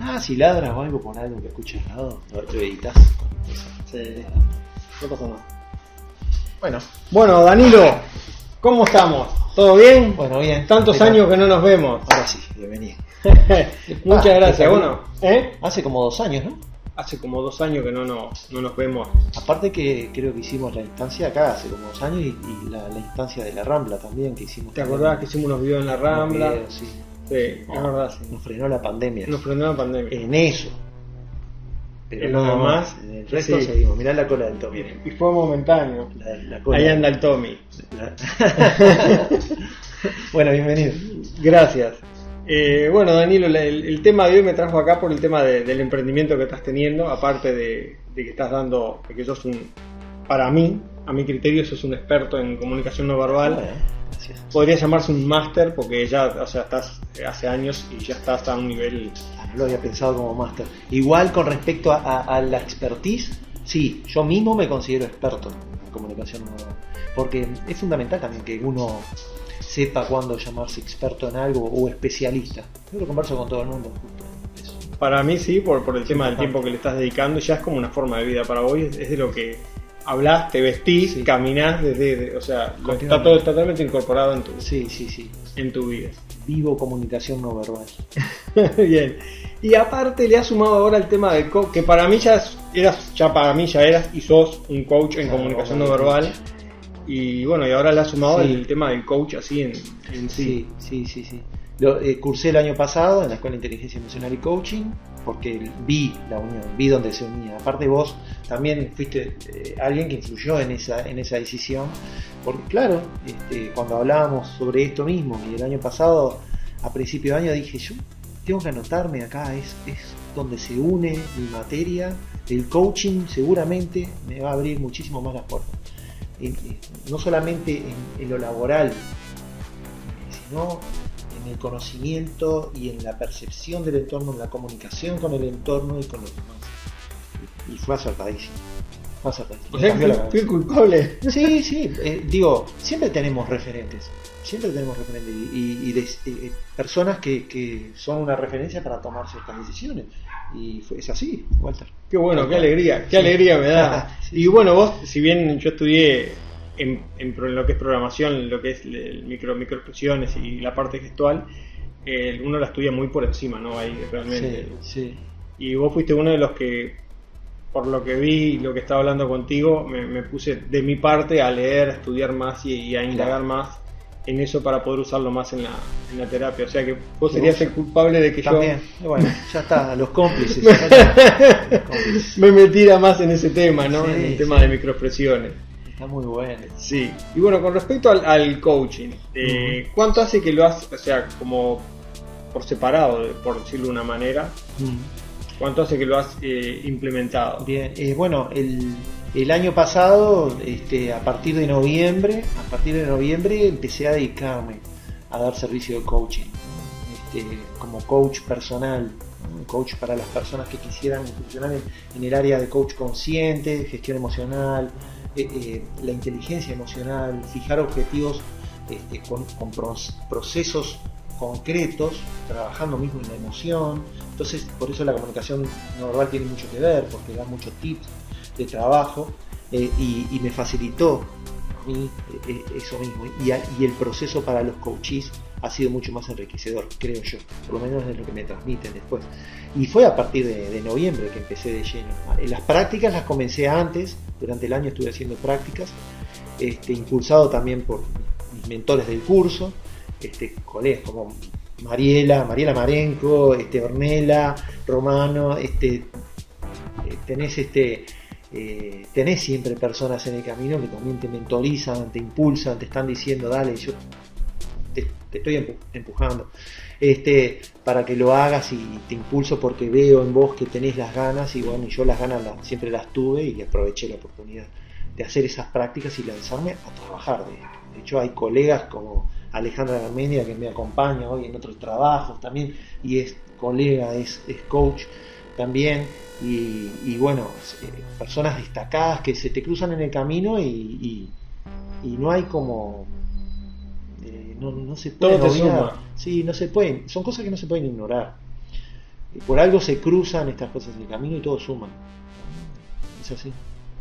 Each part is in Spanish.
Ah, si ladras o algo por algo que escuchas al lado, lo, editas. Sí, no pasa nada. Bueno, bueno, Danilo, ¿cómo estamos? ¿Todo bien? Bueno, bien. Tantos años que no nos vemos. Ahora sí, bienvenido. Muchas Ah, gracias. Bueno, ¿eh? Hace como dos años, ¿no? Hace como dos años que no nos, no nos vemos. Aparte que creo que hicimos la instancia acá hace como dos años y, y la, la instancia de la Rambla también que hicimos. ¿Te acordás que hicimos unos videos en la Rambla? videos, sí. Sí, es verdad, sí. Nos frenó la pandemia. Nos frenó la pandemia. En eso. Pero En lo nada demás, más. En el resto sí. seguimos. Mirá la cola del Tommy. Y fue momentáneo. La, la cola. Ahí anda el Tommy. La- bueno, bienvenido. Gracias. Eh, bueno, Danilo, el, el tema de hoy me trajo acá por el tema de- del emprendimiento que estás teniendo, aparte de, de que estás dando, de que sos un, para mí, a mi criterio, sos un experto en comunicación no verbal. Podría llamarse un máster porque ya, o sea, estás hace años y ya estás a un nivel. Ah, No lo había pensado como máster. Igual con respecto a, a- a la expertise, sí, yo mismo me considero experto en comunicación. Porque es fundamental también que uno sepa cuándo llamarse experto en algo o especialista. Yo lo converso con todo el mundo. justo eso. Para mí sí, por, por el tema del tiempo que le estás dedicando, ya es como una forma de vida para vos, es, es de lo que hablas, te vestís, Sí. caminás, desde, de- o sea, está todo totalmente incorporado en tu, Sí, sí, sí. en tu vida. Vivo comunicación no verbal. Bien. Y aparte le has sumado ahora el tema del coach, que para mí ya eras, ya para mí ya eras y sos un coach en Claro, comunicación no verbal. Y bueno, y ahora le has sumado Sí. el tema del coach así en, en sí. Sí, sí, sí, sí. Lo, eh, cursé el año pasado en la Escuela de Inteligencia Emocional y Coaching porque vi la unión, vi donde se unía. Aparte vos también fuiste eh, alguien que influyó en esa, en esa decisión, porque claro, este, cuando hablábamos sobre esto mismo y el año pasado, a principio de año dije yo tengo que anotarme acá, es, es donde se une mi materia, el coaching seguramente me va a abrir muchísimo más las puertas. No solamente en, en lo laboral, sino en el conocimiento y en la percepción del entorno, en la comunicación con el entorno y con los demás. Y, fue acertadísimo. Fue acertadísimo. Fui, fui culpable. Sí, sí, eh, digo, siempre tenemos referentes, siempre tenemos referentes y, de- eh, personas que, que son una referencia para tomar ciertas decisiones. Y fue, es así, Walter. Qué bueno, qué alegría, qué Sí. alegría me da. Sí, y bueno, vos, si bien yo estudié en, en en lo que es programación, en lo que es el micro microexpresiones y la parte gestual, eh, uno la estudia muy por encima, ¿no? Ahí realmente. Sí, sí. Y vos fuiste uno de los que, por lo que vi y lo que estaba hablando contigo, me, me puse de mi parte a leer, a estudiar más y, y a indagar más en eso para poder usarlo más en la, en la terapia. O sea que vos serías el culpable de que También, yo bueno, ya está, los cómplices. está. Los cómplices. me metiera más en ese tema, ¿no? Sí, en el sí. tema de microexpresiones. Está muy bueno. Sí. Y bueno, con respecto al, al coaching, eh, ¿cuánto hace que lo has, o sea, como por separado, por decirlo de una manera, Mm. cuánto hace que lo has eh, implementado? Bien, eh, bueno, el, el año pasado, este, a partir de noviembre, a partir de noviembre empecé a dedicarme a dar servicio de coaching, ¿no? Este, como coach personal, ¿no? coach para las personas que quisieran funcionar en, en el área de coach consciente, gestión emocional, eh, eh, la inteligencia emocional, fijar objetivos este, con, procesos concretos, trabajando mismo en la emoción. Entonces, por eso la comunicación no verbal tiene mucho que ver, porque da muchos tips de trabajo eh, y, y me facilitó eh, eso mismo. Y, y el proceso para los coaches ha sido mucho más enriquecedor, creo yo, por lo menos es lo que me transmiten después. Y fue a partir de, noviembre que empecé de lleno. En las prácticas las comencé antes, durante el año estuve haciendo prácticas, este, impulsado también por mis mentores del curso, este, colegas como Mariela, Mariela Marenco, este, Ornella, Romano, este, eh, tenés este eh, tenés siempre personas en el camino que también te mentorizan, te impulsan, te están diciendo, dale, yo te, estoy empu- empujando, este, para que lo hagas y te impulso porque veo en vos que tenés las ganas y bueno, y yo las ganas las- siempre las tuve y aproveché la oportunidad de hacer esas prácticas y lanzarme a trabajar. De hecho, hay colegas como Alejandra Garmendia que me acompaña hoy en otros trabajos también y es colega, es, es coach también y, bueno, eh, personas destacadas que se te cruzan en el camino y- y no hay como... eh, no, no se Todo pueden te obviar. Sí, no se pueden, son cosas que no se pueden ignorar. por algo se cruzan estas cosas en el camino y todos suman. Es así.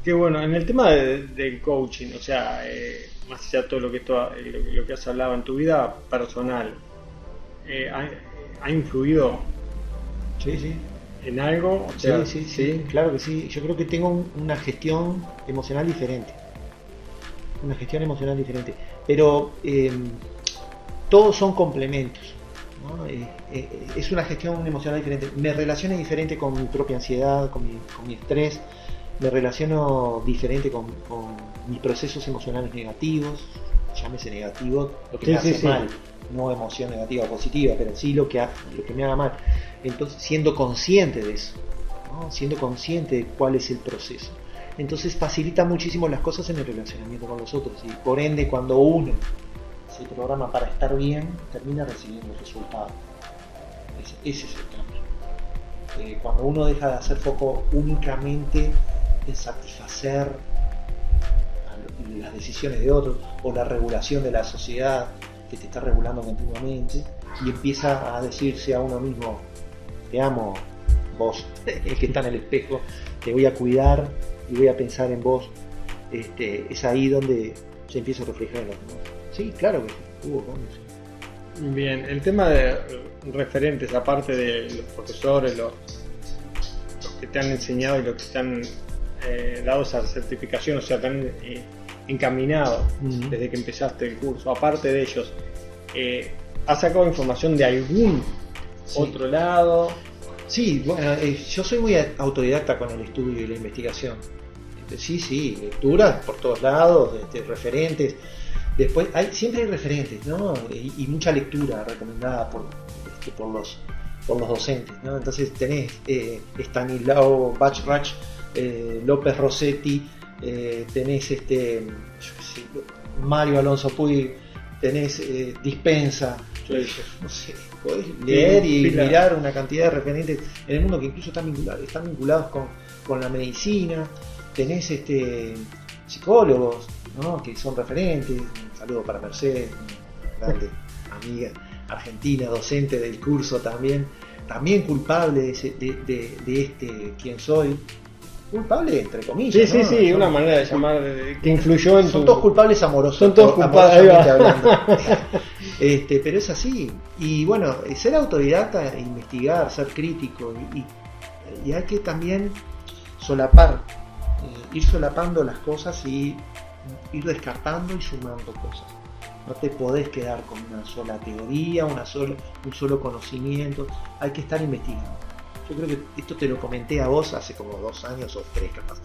Qué bueno, en el tema del coaching, o sea, eh, más allá de todo lo que, esto, eh, lo, que has hablado en tu vida personal, eh, ¿ha, influido sí, sí. en algo? sí, sí, sí, claro que sí. Yo creo que tengo una gestión emocional diferente. Una gestión emocional diferente. Pero todos son complementos. es una gestión emocional diferente. Me relaciono diferente con mi propia ansiedad, con mi, con mi estrés me relaciono diferente con, mis procesos emocionales negativos, llámese negativo, lo que me hace mal, no emoción negativa o positiva, pero sí lo que, lo que me haga mal. Entonces, siendo consciente de eso, siendo consciente de cuál es el proceso. Entonces facilita muchísimo las cosas en el relacionamiento con los otros y por ende cuando uno se programa para estar bien, termina recibiendo resultados. Ese, ese es el cambio. Eh, cuando uno deja de hacer foco únicamente en satisfacer las decisiones de otros o la regulación de la sociedad que te está regulando continuamente y empieza a decirse a uno mismo, te amo, vos, el que está en el espejo, te voy a cuidar y voy a pensar en vos, este, es ahí donde se empieza a reflejar en los demás. Sí, claro que hubo cambios. Bien, el tema de referentes, aparte de los profesores, los, los que te han enseñado y los que te han eh, dado esa certificación, o sea, tan eh, encaminado desde que empezaste el curso, aparte de ellos, eh, ¿has sacado información de algún otro lado? Sí, bueno, yo soy muy autodidacta con el estudio y la investigación. Este, sí, sí, lecturas por todos lados, este, referentes. Después, hay, siempre hay referentes, ¿no? Y, mucha lectura recomendada por, este, por, los, por los docentes, ¿no? Entonces tenés eh, Stanislao Bachrach, eh, López Rossetti, eh, tenés este Mario Alonso Puy, tenés eh, Dispensa, no sé, podés leer y mirar una cantidad de referentes en el mundo que incluso están vinculados, están vinculados con, la medicina, tenés este psicólogos que son referentes, saludo para Mercedes, grande amiga argentina, docente del curso también, también culpable de, de este quién soy, culpable, entre comillas. Sí, sí, sí, una manera de llamar que influyó en Son todos culpables amorosos. Son todos culpables. este, pero es así. Y bueno, ser autodidacta, investigar, ser crítico y, hay que también solapar, eh, ir solapando las cosas y ir descartando y sumando cosas. No te podés quedar con una sola teoría, una sola, un solo conocimiento. Hay que estar investigando. Yo creo que esto te lo comenté a vos hace como dos años o tres capaz.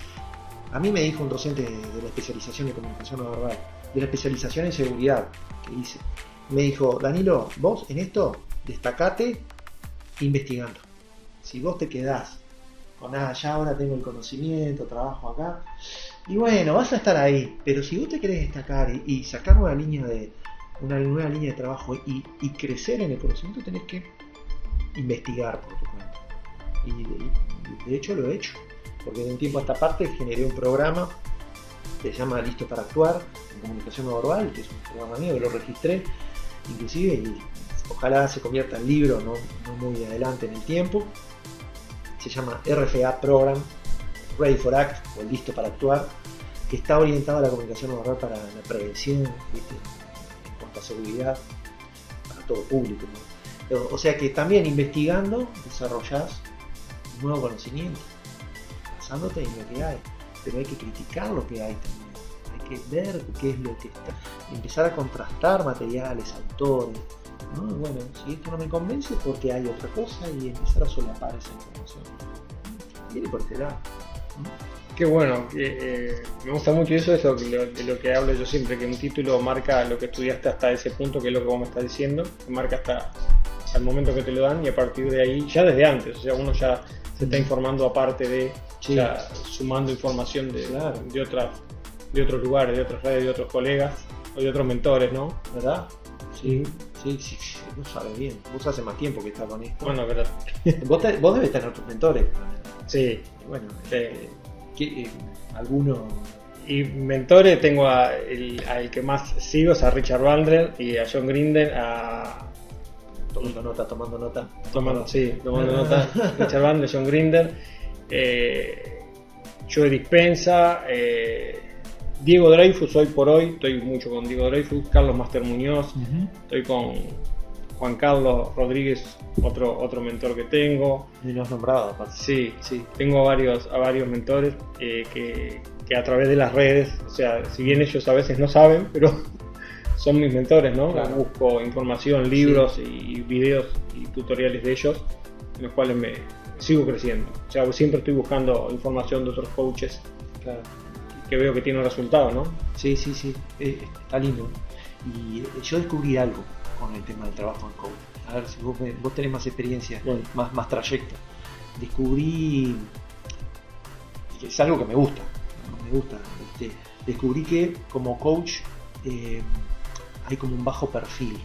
A mí me dijo un docente de, la especialización de comunicación no verbal, de la especialización en seguridad, que dice, me dijo, Danilo, vos en esto destacate investigando. Si vos te quedás con nada, ya ahora tengo el conocimiento, trabajo acá, y bueno, vas a estar ahí, pero si vos te querés destacar y, sacar una línea de una nueva línea de trabajo y, crecer en el conocimiento, tenés que investigar por tu cuenta. Y de, hecho lo he hecho, porque de un tiempo a esta parte generé un programa que se llama Listo para Actuar en comunicación no verbal, que es un programa mío lo registré, inclusive, y ojalá se convierta en libro, no, muy adelante en el tiempo. Se llama RFA Program, Ready for Act, o Listo para Actuar, que está orientado a la comunicación no verbal para la prevención, en cuanto a seguridad, para todo público. O sea que también investigando desarrollás nuevo conocimiento, basándote en lo que hay, pero hay que criticar lo que hay también, hay que ver qué es lo que está, empezar a contrastar materiales, autores, ¿no? bueno, si esto no me convence porque hay otra cosa y empezar a solapar esa información. Viene por este lado. Qué bueno, eh, me gusta mucho eso, eso de lo que hablo yo siempre, que un título marca lo que estudiaste hasta ese punto, que es lo que vos me estás diciendo, que marca hasta, hasta el momento que te lo dan y a partir de ahí, ya desde antes, o sea, uno ya se está informando aparte de, sumando información de, de, otras, de otros lugares, de otras redes, de otros colegas o de otros mentores, ¿no? ¿Verdad? Sí, sí, sí, vos sabes bien. Vos hace más tiempo que estás con esto. Bueno, pero... vos, vos debes tener otros mentores. Sí. Bueno, eh, eh, ¿alguno...? Y mentores tengo a el, al que más sigo, es a Richard Bandler y a John Grinden, a tomando nota, tomando nota. Tomando, sí, tomando nota. Richard Band de John Grinder. Eh, Joe Dispensa. Eh, Diego Dreyfus, hoy por hoy, estoy mucho con Diego Dreyfus, Carlos Master Muñoz, estoy con Juan Carlos Rodríguez, otro, otro mentor que tengo. Y los nombrado, aparte. Sí, sí, tengo varios, a varios mentores eh, que, que, a través de las redes, o sea, si bien ellos a veces no saben, pero son mis mentores, ¿no? Busco información, libros y videos y tutoriales de ellos, en los cuales me sigo creciendo. O sea, siempre estoy buscando información de otros coaches. Claro que veo que tiene un resultado, ¿no? Sí, sí, sí, eh, está lindo. Y eh, yo descubrí algo con el tema del trabajo en coach. A ver si vos, vos tenés más experiencia, más, más trayecto. Descubrí que es algo que me gusta, me gusta. Este, descubrí que como coach eh, hay como un bajo perfil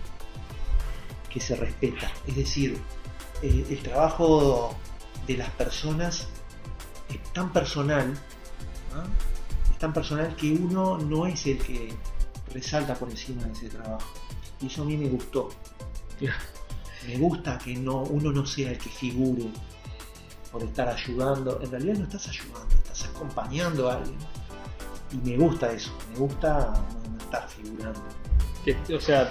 que se respeta. Es decir, el trabajo de las personas es tan personal tan personal que uno no es el que resalta por encima de ese trabajo. Y eso a mí me gustó. Me gusta que no, uno no sea el que figure por estar ayudando. En realidad no estás ayudando, estás acompañando a alguien. Y me gusta eso, me gusta no, estar figurando. O sea,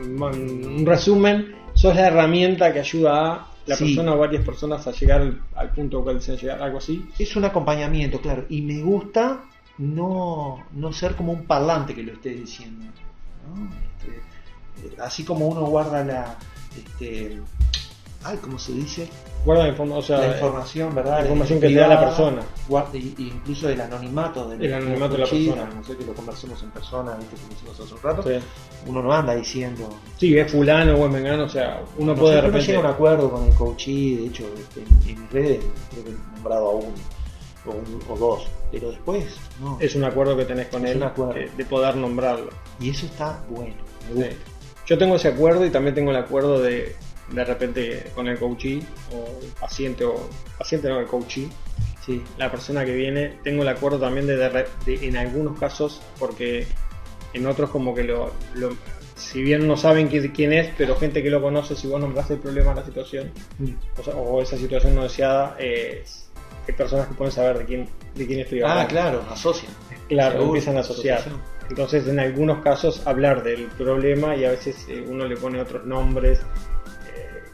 un resumen, sos la herramienta que ayuda a la persona o varias personas a llegar al, punto que llegar, algo así. Es un acompañamiento, claro, y me gusta no, no ser como un parlante que lo esté diciendo. Este, así como uno guarda la... Este, ay, ¿cómo se dice? La, información, ¿verdad? La información que te da la persona. Guarda, incluso el anonimato, del, el anonimato de la persona. No sé que lo conversemos en persona, ¿viste? que hicimos hace un rato. Uno no anda diciendo. Sí, es fulano o es mengano, o sea, uno puede de repente. llega a un acuerdo con el coachí, de hecho, este, en, mis redes creo que he nombrado a uno. O, dos, pero después no. Es un acuerdo que tenés con él de poder nombrarlo. Y eso está bueno, Yo tengo ese acuerdo y también tengo el acuerdo de de repente con el coachee o el paciente o paciente no el coachee sí. la persona que viene tengo el acuerdo también de, de, en algunos casos porque en otros como que lo, si bien no saben quién, es pero gente que lo conoce si vos nombraste el problema la situación mm. o, esa situación no deseada eh, hay personas que pueden saber de quién de quién estoy hablando. ah claro asocian. Claro empiezan a asociar. entonces en algunos casos hablar del problema y a veces eh, uno le pone otros nombres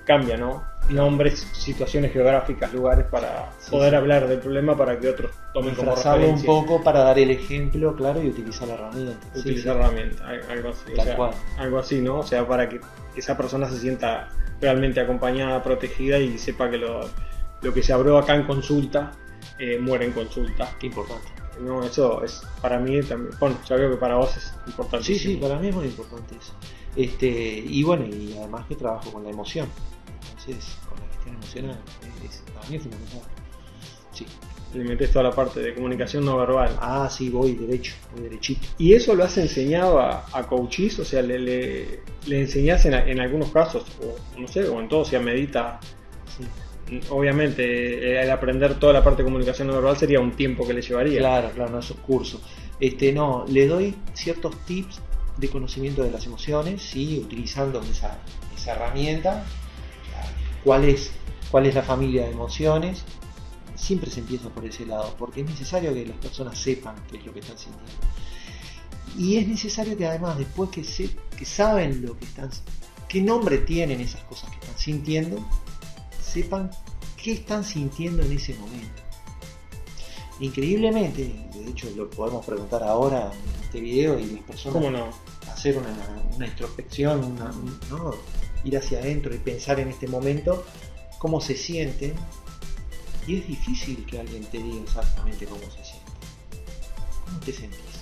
cambia, ¿no? Nombres, situaciones geográficas, lugares para poder hablar del problema para que otros tomen como referencia. un poco para dar el ejemplo, claro, y utilizar la herramienta. Utilizar la herramienta, algo así. Algo así, ¿no? O sea, para que esa persona se sienta realmente acompañada, protegida y sepa que lo, lo que se abrió acá en consulta eh, muere en consulta. Qué importante. No, eso es para mí también. Bueno, ya veo que para vos es importante. Sí, sí, para mí es muy importante eso. Este, y bueno, y además que trabajo con la emoción. Entonces, con la gestión emocional, es, mí es fundamental. Sí. Le metes toda la parte de comunicación no verbal. Ah, sí, voy derecho, voy derechito. ¿Y eso lo has enseñado a, a coaches? O sea, ¿le, le, le enseñás en, en, algunos casos? O no sé, o en todo, si a medita. Sí. Obviamente, el aprender toda la parte de comunicación no verbal sería un tiempo que le llevaría. Claro, claro, no es un curso. Este, no, le doy ciertos tips de conocimiento de las emociones, ¿sí? utilizando esa, esa herramienta cuál es, cuál es la familia de emociones. Siempre se empieza por ese lado, porque es necesario que las personas sepan qué es lo que están sintiendo. Y es necesario que además, después que, se, que saben lo que están, qué nombre tienen esas cosas que están sintiendo, sepan qué están sintiendo en ese momento. Increíblemente, de hecho lo podemos preguntar ahora en este video y las personas no? hacer una, una introspección, ¿no? Ir hacia adentro y pensar en este momento cómo se sienten. Y es difícil que alguien te diga exactamente cómo se siente. ¿Cómo te sentís?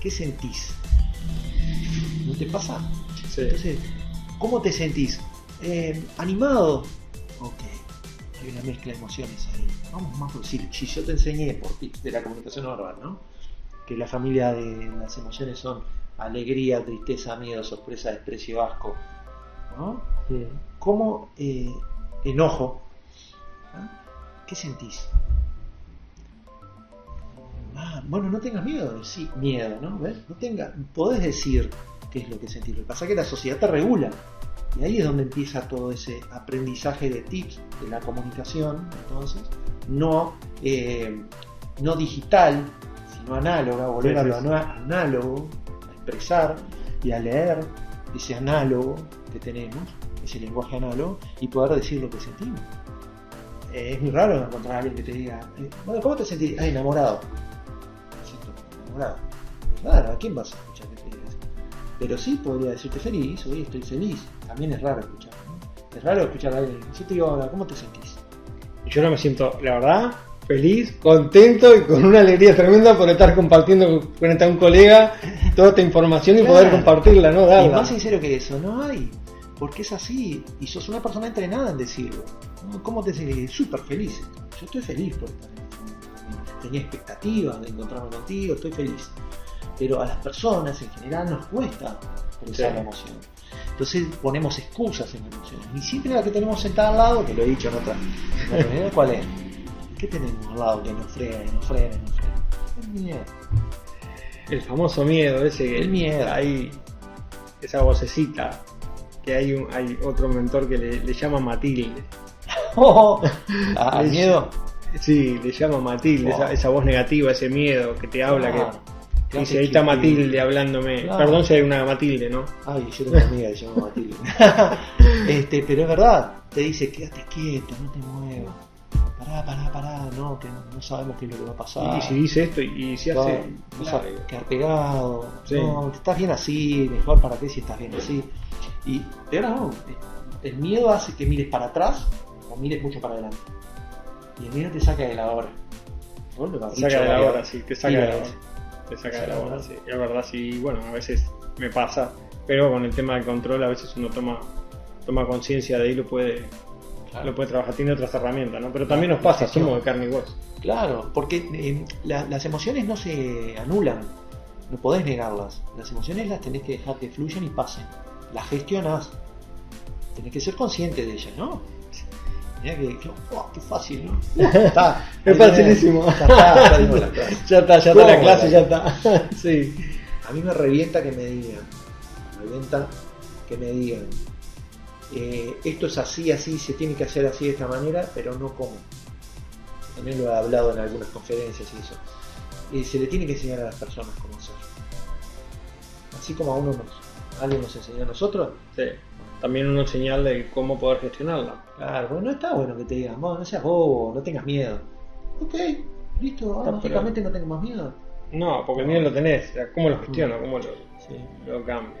¿Qué sentís? ¿No te pasa? Entonces, ¿cómo te sentís? Eh, ¿Animado? Ok, hay una mezcla de emociones ahí. Vamos más por decir, si yo te enseñé por tips de la comunicación verbal, ¿no? Que la familia de las emociones son alegría, tristeza, miedo, sorpresa, desprecio, asco, ¿no? ¿Cómo eh, enojo? ¿Ah? ¿Qué sentís? Ah, bueno, no tengas miedo, sí, miedo, ¿no? ¿Ves? No tenga, podés decir qué es lo que sentís. Lo que pasa es que la sociedad te regula. Y ahí es donde empieza todo ese aprendizaje de tips de la comunicación, entonces, no, eh, no digital, sino análoga, volver a lo análogo, a expresar y a leer ese análogo que tenemos, ese lenguaje análogo, y poder decir lo que sentimos. Eh, es muy raro encontrar a alguien que te diga, eh, bueno, ¿cómo te sentís? Ah, enamorado. siento enamorado. Claro, ¿a quién vas a escuchar que te diga eso? Pero sí podría decirte feliz, hoy estoy feliz. También es raro escuchar. ¿no? Es raro escuchar a alguien. Yo te digo, ahora, ¿cómo te sentís? Yo no me siento, la verdad, feliz, contento y con una alegría tremenda por estar compartiendo a un colega toda esta información y Claro. poder compartirla, ¿no? Y Darla. más sincero que eso, no hay. Porque es así. Y sos una persona entrenada en decirlo. ¿Cómo te sentís? Súper feliz. Yo estoy feliz por estar en este. Tenía expectativas de encontrarme contigo, estoy feliz. Pero a las personas en general nos cuesta expresar Sí. la emoción. Entonces ponemos excusas en la emoción. Y siempre la que tenemos sentada al lado, que lo he dicho en otra, en otra reunión, ¿cuál es? ¿Qué tenemos al lado que nos frena, y nos frena, y nos frena? El miedo. El famoso miedo ese que El miedo. hay esa vocecita que hay un, hay otro mentor que le, le llama Matilde. Ah, ¿Al Es- miedo? Sí, le llama Matilde, Wow. esa, esa voz negativa, ese miedo que te habla, Claro. que Claro, dice, ahí está Matilde hablándome. Claro. Perdón si hay una Matilde, ¿no? Ay, yo tengo una amiga que se llama Matilde. este, pero es verdad, te dice, quédate quieto, no te muevas. Pará, pará, pará, no, que no sabemos qué es lo que va a pasar. Y, si dice esto y, y si No, hace... no sabes, quedar pegado. Sí. No, estás bien así, mejor para qué si estás bien así. Y peor aún, el miedo hace que mires para atrás o mires mucho para adelante. Y el miedo te saca de la hora. Te saca dicho de la hora, sí, te saca de la hora. Te saca de la hora, verdad. sí. Es verdad, sí, bueno, a veces me pasa, pero con el tema del control a veces uno toma toma conciencia de ahí lo puede Claro. lo puede trabajar, tiene otras herramientas, ¿no? Pero también nos pasa, somos de carne y hueso. Claro, porque eh, la- las emociones no se anulan, no podés negarlas. Las emociones las tenés que dejar que fluyan y pasen. Las gestionás. Tenés que ser consciente de ellas, ¿no? Mirá que, que- oh, qué fácil, ¿no? Está, Es facilísimo. Ya está, ya dimos la clase. Ya está, ya está la clase, ya está. sí. A mí me revienta que me digan, me revienta que me digan, eh, esto es así, así, se tiene que hacer así de esta manera, pero no como. También lo he hablado en algunas conferencias y eso. Eh, se le tiene que enseñar a las personas cómo hacer. Así como a uno nos, alguien nos enseñó a nosotros. sí. También una señal de cómo poder gestionarla. Claro, bueno, no está bueno que te digan, "Vos no seas bobo, no tengas miedo. Ok, listo, Está, mágicamente no tengo más miedo. No, porque el miedo lo tenés, o sea, ¿cómo lo gestiono? ¿Cómo lo, Sí. lo cambio?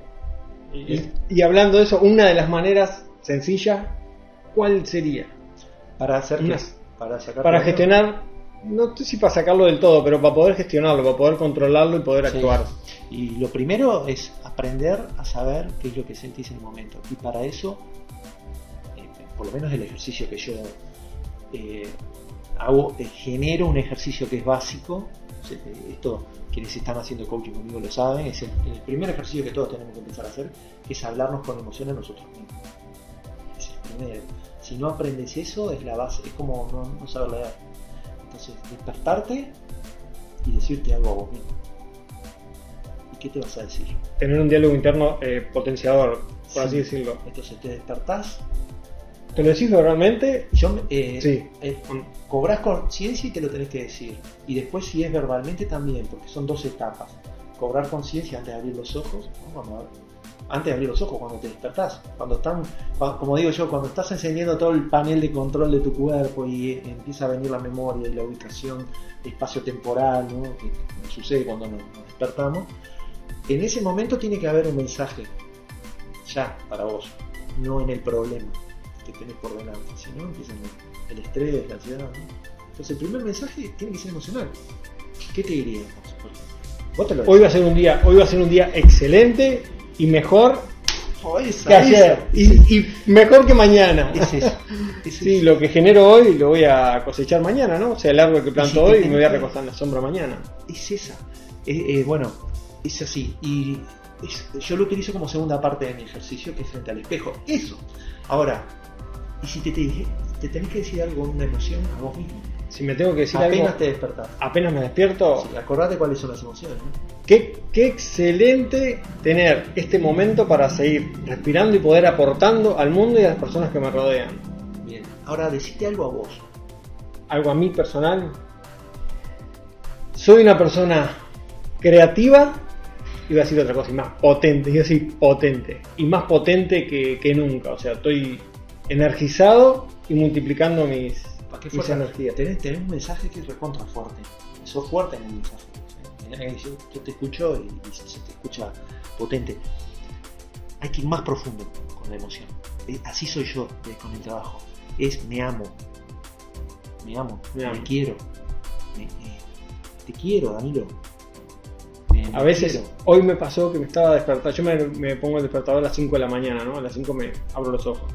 Y, hablando de eso, una de las maneras sencillas, ¿cuál sería? Para hacer Unas- para Para gestionar, no sé si para sacarlo del todo, pero para poder gestionarlo, para poder controlarlo y poder Sí. actuar. Y lo primero es aprender a saber qué es lo que sentís en el momento. Y para eso, eh, por lo menos el ejercicio que yo eh, hago, genero un ejercicio que es básico. Esto, quienes están haciendo coaching conmigo lo saben, es el, el primer ejercicio que todos tenemos que empezar a hacer, que es hablarnos con emociones nosotros mismos. Es el primero. Si no aprendes eso, es la base, es como no, no saber leer. Entonces, despertarte y decirte algo a vos mismo. ¿Y qué te vas a decir? Tener un diálogo interno eh, potenciador, por Sí. así decirlo. Entonces te despertás. ¿Te lo decís verbalmente? Yo, eh, Sí. eh, cobrás conciencia y te lo tenés que decir. Y después, si es verbalmente, también, porque son dos etapas. Cobrar conciencia antes de abrir los ojos. antes de abrir los ojos, cuando te despertás. Cuando están, como digo yo, cuando estás encendiendo todo el panel de control de tu cuerpo y eh, empieza a venir la memoria y la ubicación espacio-temporal, ¿no? que, que sucede cuando nos, nos despertamos. En ese momento tiene que haber un mensaje ya para vos, no en el problema que tenés por delante, si no empiezan el estrés, la ansiedad. ¿no? Entonces el primer mensaje tiene que ser emocional. ¿Qué te dirías vos, te lo Hoy va a ser un día, hoy va a ser un día excelente y mejor Oh, esa, que ayer y, y mejor que mañana. Es eso. Es Sí, eso. lo que genero hoy lo voy a cosechar mañana, ¿no? O sea, el árbol que planto Sí, hoy me voy a recostar en la sombra mañana. es esa. Eh, eh, bueno, es así. Y es- yo lo utilizo como segunda parte de mi ejercicio, que es frente al espejo. Eso. Ahora, ¿y si te, te, dije- te tenés que decir algo, una emoción a vos mismo? si me tengo que decir Apenas algo, te despertás. apenas me despierto, Sí, acordate cuáles son las emociones. ¿no? qué, qué excelente tener este momento para seguir respirando y poder aportando al mundo y a las personas que me rodean. Bien. Ahora decite algo a vos. Algo a mí personal. Soy una persona creativa, iba a decir otra cosa, y más potente, iba a decir potente, y más potente que, que nunca. O sea, estoy energizado y multiplicando mis, ¿Para qué mis energías. Tenés, tenés un mensaje que es recontra fuerte. Sos fuerte en el mensaje. Eh, Yo, yo te escucho y, y se te escucha potente. Hay que ir más profundo con la emoción. Eh, Así soy yo eh, con el trabajo. Es me amo. Me amo. Me Me, amo. quiero. Me- eh, te quiero, Danilo. Me- A veces, quiero. hoy me pasó que me estaba despertando. Yo me, me pongo el despertador a las 5 de la mañana, ¿no? A las 5 me abro los ojos.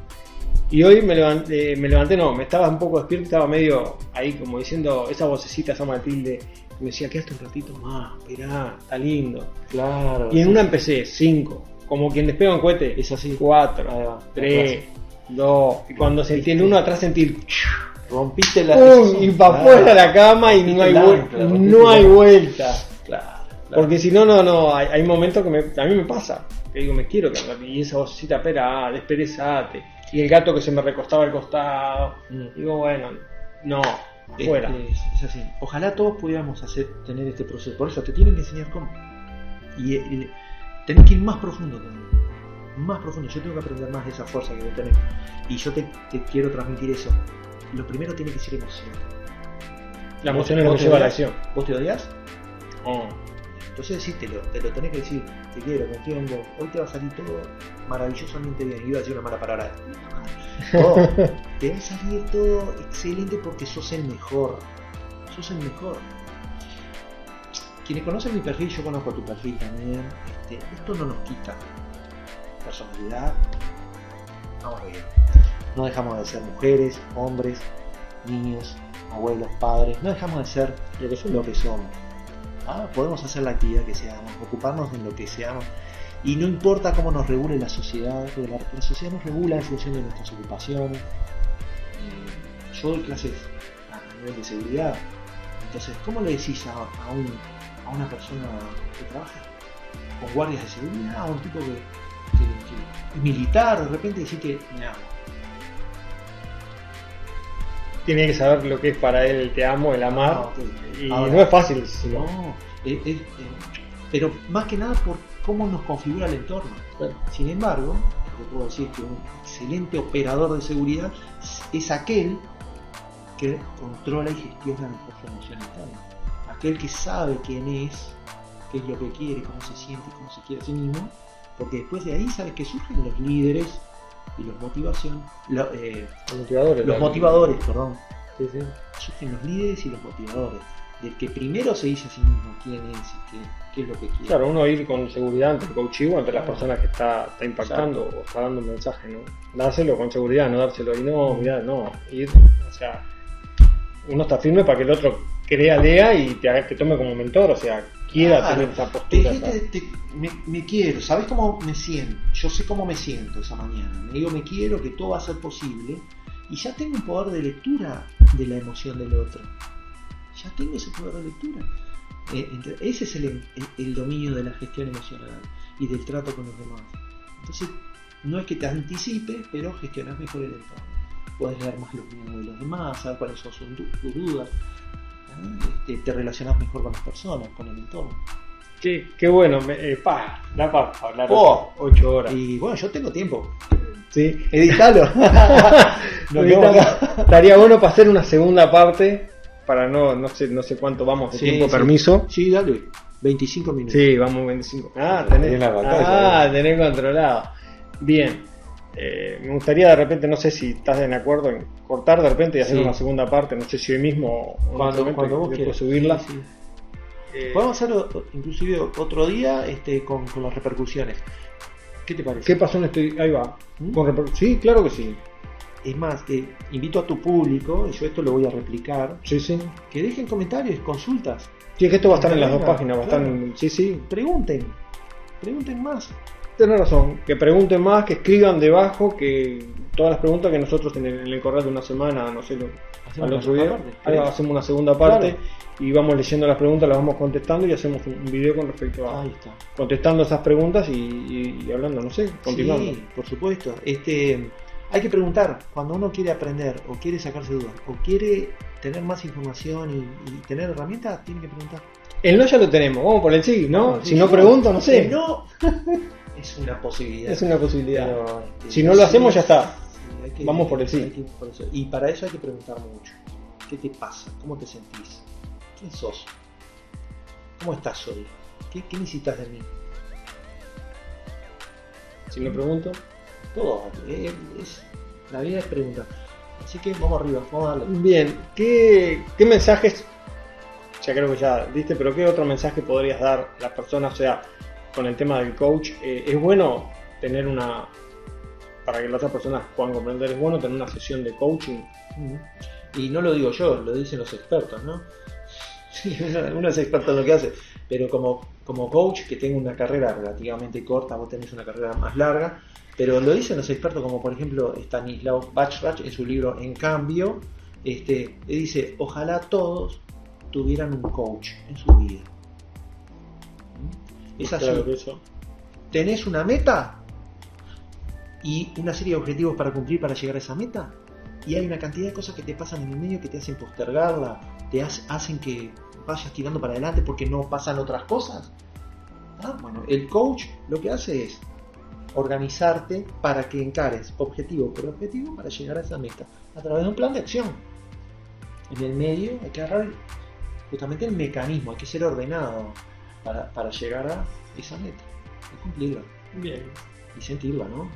Y hoy me levanté, me levanté, no, me estaba un poco despierto, estaba medio ahí como diciendo esa vocecita, esa Matilde, que me decía, quédate un ratito más, esperá, está lindo. Claro. Y en sí. una empecé, 5, como quien despega un cohete, Es así. 4, Ahí va, 3, 2, y cuando sentí el uno atrás sentir, Rompiste la. y para Claro. afuera la cama y no hay, vuelta, no hay el- vuelta. Claro. claro. Porque si no, no, no, hay, hay momentos que me- a mí me pasa, que digo, me quiero quedar, y esa vocecita, espera, ah, desperezate, y el gato que se me recostaba al costado, Mm. digo, bueno, no, fuera. Este, es así. Ojalá todos pudiéramos hacer, tener este proceso. Por eso te tienen que enseñar cómo. Y, y tenés que ir más profundo también. Más profundo. Yo tengo que aprender más de esa fuerza que vos tenés. Y yo te, te quiero transmitir eso. Lo primero tiene que ser emoción. La emoción es lo ¿Vos que te lleva a la acción. ¿Vos te odias? Oh, Entonces decítelo, te lo tenés que decir, te quiero, confío hoy te va a salir todo maravillosamente bien, iba a decir una mala palabra. Todo. te va a salir todo excelente porque sos el mejor. Sos el mejor. Quienes conocen mi perfil, yo conozco tu perfil también. Este, esto no nos quita personalidad. Vamos bien. No dejamos de ser mujeres, hombres, niños, abuelos, padres. No dejamos de ser lo que somos. Ah, podemos hacer la actividad que seamos, ocuparnos en lo que seamos. Y no importa cómo nos regule la sociedad, porque la, la sociedad nos regula en función de nuestras ocupaciones. Eh, yo doy clases a nivel de seguridad. Entonces, ¿cómo le decís a, a un, a una persona que trabaja con guardias de seguridad, a un tipo que, que- que es militar, de repente decir que me amo? Tiene que saber lo que es para él el te amo, el amar, Ah, y Ahora- no es fácil decirlo. No, es- es- eh, pero más que nada por cómo nos configura el entorno. Sin embargo, yo puedo decir que un excelente operador de seguridad es aquel que controla y gestiona su emoción interna. Aquel que sabe quién es, qué es lo que quiere, cómo se siente, cómo se quiere a sí mismo, porque después de ahí sabes que surgen los líderes y los motivación, lo- eh, Los motivadores. los perdón, Sí, sí. los líderes y los motivadores. Del que primero se dice a sí mismo quién es y qué, qué es lo que quiere. Claro, uno ir con seguridad ante el coaching, ante las personas que está, está impactando o está dando un mensaje, ¿no? Dárselo con seguridad, no dárselo y no, mirá, no, ir, o sea, uno está firme para que el otro crea, lea y te, te tome como mentor, o sea, quiera Claro. tener esa postura. te- me, me quiero, ¿sabes cómo me siento? Yo sé cómo me siento esa mañana. Me digo, me quiero, que todo va a ser posible. Y ya tengo un poder de lectura de la emoción del otro. Ya tengo ese poder de lectura. Eh, entre- ese es el, el- el dominio de la gestión emocional y del trato con los demás. Entonces, no es que te anticipes, pero gestionas mejor el entorno. Puedes leer más los miedos de los demás, saber cuáles son sus dudas. Este, te relacionas mejor con las personas, con el entorno. Qué, qué bueno, me, eh, pa, da para hablar Oh. ocho, horas. Y bueno, yo tengo tiempo. Sí. Editalo. Estaría bueno para hacer una segunda parte, para no, no sé, no sé cuánto vamos de Sí, tiempo, sí. permiso. Sí, dale. 25 minutos. Sí, vamos 25. Ah, Tenés ah, tenés controlado. Bien. Eh, me gustaría de repente, no sé si estás en acuerdo en cortar de repente y hacer Sí. una segunda parte, no sé si hoy mismo o Cuando, cuando vos quieras. subirla. Sí, sí. Eh, Podemos hacerlo inclusive otro día este, con, con las repercusiones. ¿Qué te parece? ¿Qué pasó en este? Ahí va. ¿Mm? Con sí, claro que sí. Es más, te invito a tu público, y yo esto lo voy a replicar, Sí, sí. que dejen comentarios, consultas, Sí, es que esto va a estar en las dos páginas, va a estar en- Sí, sí. pregunten, pregunten más. Tenés razón, que pregunten más, que escriban debajo, que todas las preguntas que nosotros en el, en el correo de una semana, no sé, lo- Hacemos al otro video, parte, hacemos una segunda parte Claro. y vamos leyendo las preguntas, las vamos contestando y hacemos un, video con respecto a Ahí está. contestando esas preguntas y, y- y hablando, no sé, continuando. Sí, por supuesto. Este, hay que preguntar, cuando uno quiere aprender o quiere sacarse dudas o quiere tener más información y, y tener herramientas, tiene que preguntar. El no ya lo tenemos, vamos por el sí, ¿no? Si no sí. pregunto, no sé. El no es una posibilidad. Es una posibilidad. Pero, este, Si no lo hacemos, ya está. Sí, hay que- Vamos por el sí. hay que ir por eso. Y para eso hay que preguntar mucho. ¿Qué te pasa? ¿Cómo te sentís? ¿Quién sos? ¿Cómo estás hoy? ¿Qué, qué necesitas de mí? Si no pregunto. Todo. eh, es, la vida es preguntar. Así que vamos arriba, vamos a darle. Bien, ¿qué, qué mensajes, ya creo que ya diste, pero qué otro mensaje podrías dar a las personas, o sea, con el tema del coach? Eh, es bueno tener una, para que las otras personas puedan comprender, es bueno tener una sesión de coaching. Y no lo digo yo, lo dicen los expertos, ¿no? Uno, es experto lo que hace, pero como, como coach que tengo una carrera relativamente corta, vos tenés una carrera más larga, pero lo dicen los expertos como por ejemplo Stanislav Bachrach en su libro En Cambio, este, dice, ojalá todos tuvieran un coach en su vida. Es así. Claro que eso. tenés una meta y una serie de objetivos para cumplir para llegar a esa meta y hay una cantidad de cosas que te pasan en el medio que te hacen postergarla, te hace- hacen que vayas tirando para adelante porque no pasan otras cosas. Ah, bueno, el coach lo que hace es organizarte para que encares objetivo por objetivo para llegar a esa meta a través de un plan de acción. En el medio hay que agarrar justamente el mecanismo, hay que ser ordenado para, para llegar a esa meta y cumplirla Bien, y sentirla, ¿no?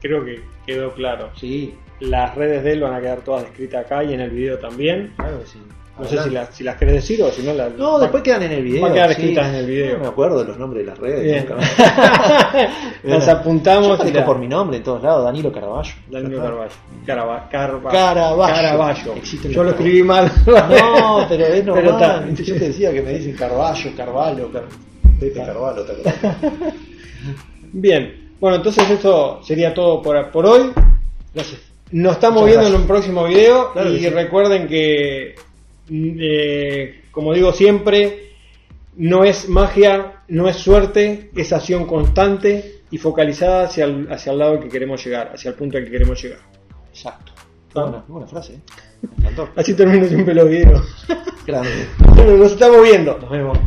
creo que quedó claro. Sí, Las redes de él van a quedar todas descritas acá y en el video también. claro que sí. No sé si las, si las querés decir o si no las... No, después quedan en el video. Va a quedar sí. escritas en el video. No me acuerdo de los nombres de las redes. Nunca. Nos Yo apuntamos y aparezco la- por mi nombre en todos lados, Danilo Caraballo. Danilo Carballo. Caraba- Carva- Caraballo. Caraballo. Yo lo escribí mal. No, pero es normal. ¿viste? Yo te decía que me dicen Carballo, Carvalho, Car... Pepe Carvalho. Bien. Bueno, entonces eso sería todo por, por hoy. Gracias. Nos estamos Muchas viendo en un próximo video Claro y sí. recuerden que, eh, como digo siempre, no es magia, no es suerte, es acción constante y focalizada hacia el, hacia el lado que queremos llegar, hacia el punto al que queremos llegar. Exacto. Ah. Buena, buena frase, ¿eh? Me encantó. Así termino siempre los videos. Grande. Bueno, nos estamos viendo. Nos vemos.